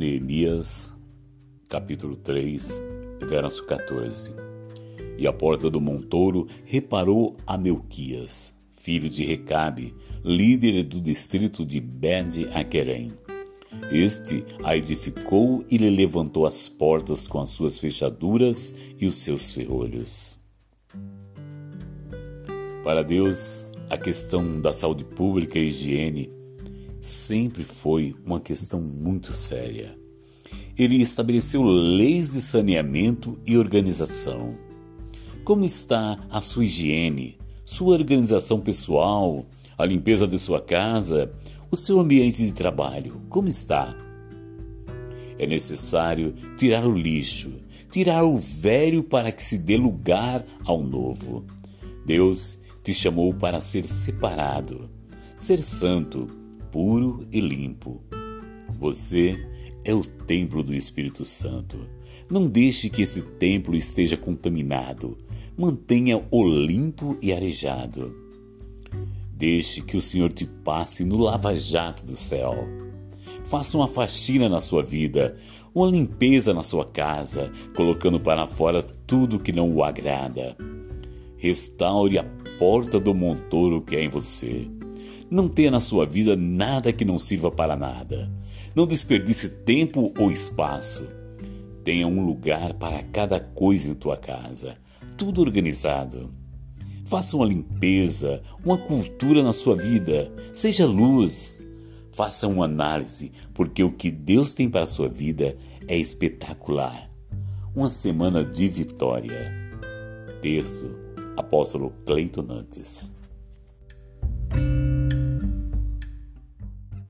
Jeremias, capítulo 3, verso 14. E a porta do montouro reparou a Melquias, filho de Recabe, líder do distrito de Bed Aquerem. Este a edificou e lhe levantou as portas com as suas fechaduras e os seus ferrolhos. Para Deus, a questão da saúde pública e higiene sempre foi uma questão muito séria. Ele estabeleceu leis de saneamento e organização. Como está a sua higiene, sua organização pessoal, a limpeza de sua casa, o seu ambiente de trabalho? Como está? É necessário tirar o lixo, tirar o velho para que se dê lugar ao novo. Deus te chamou para ser separado, ser santo, puro e limpo. Você é o templo do Espírito Santo. Não deixe que esse templo esteja contaminado. Mantenha-o limpo e arejado. Deixe que o Senhor te passe no lava-jato do céu. Faça uma faxina na sua vida, uma limpeza na sua casa, colocando para fora tudo que não o agrada. Restaure a porta do montouro que é em você. Não tenha na sua vida nada que não sirva para nada. Não desperdice tempo ou espaço. Tenha um lugar para cada coisa em tua casa, tudo organizado. Faça uma limpeza, uma cultura na sua vida. Seja luz. Faça uma análise, porque o que Deus tem para a sua vida é espetacular. Uma semana de vitória. Texto: Apóstolo Cleiton Nantes.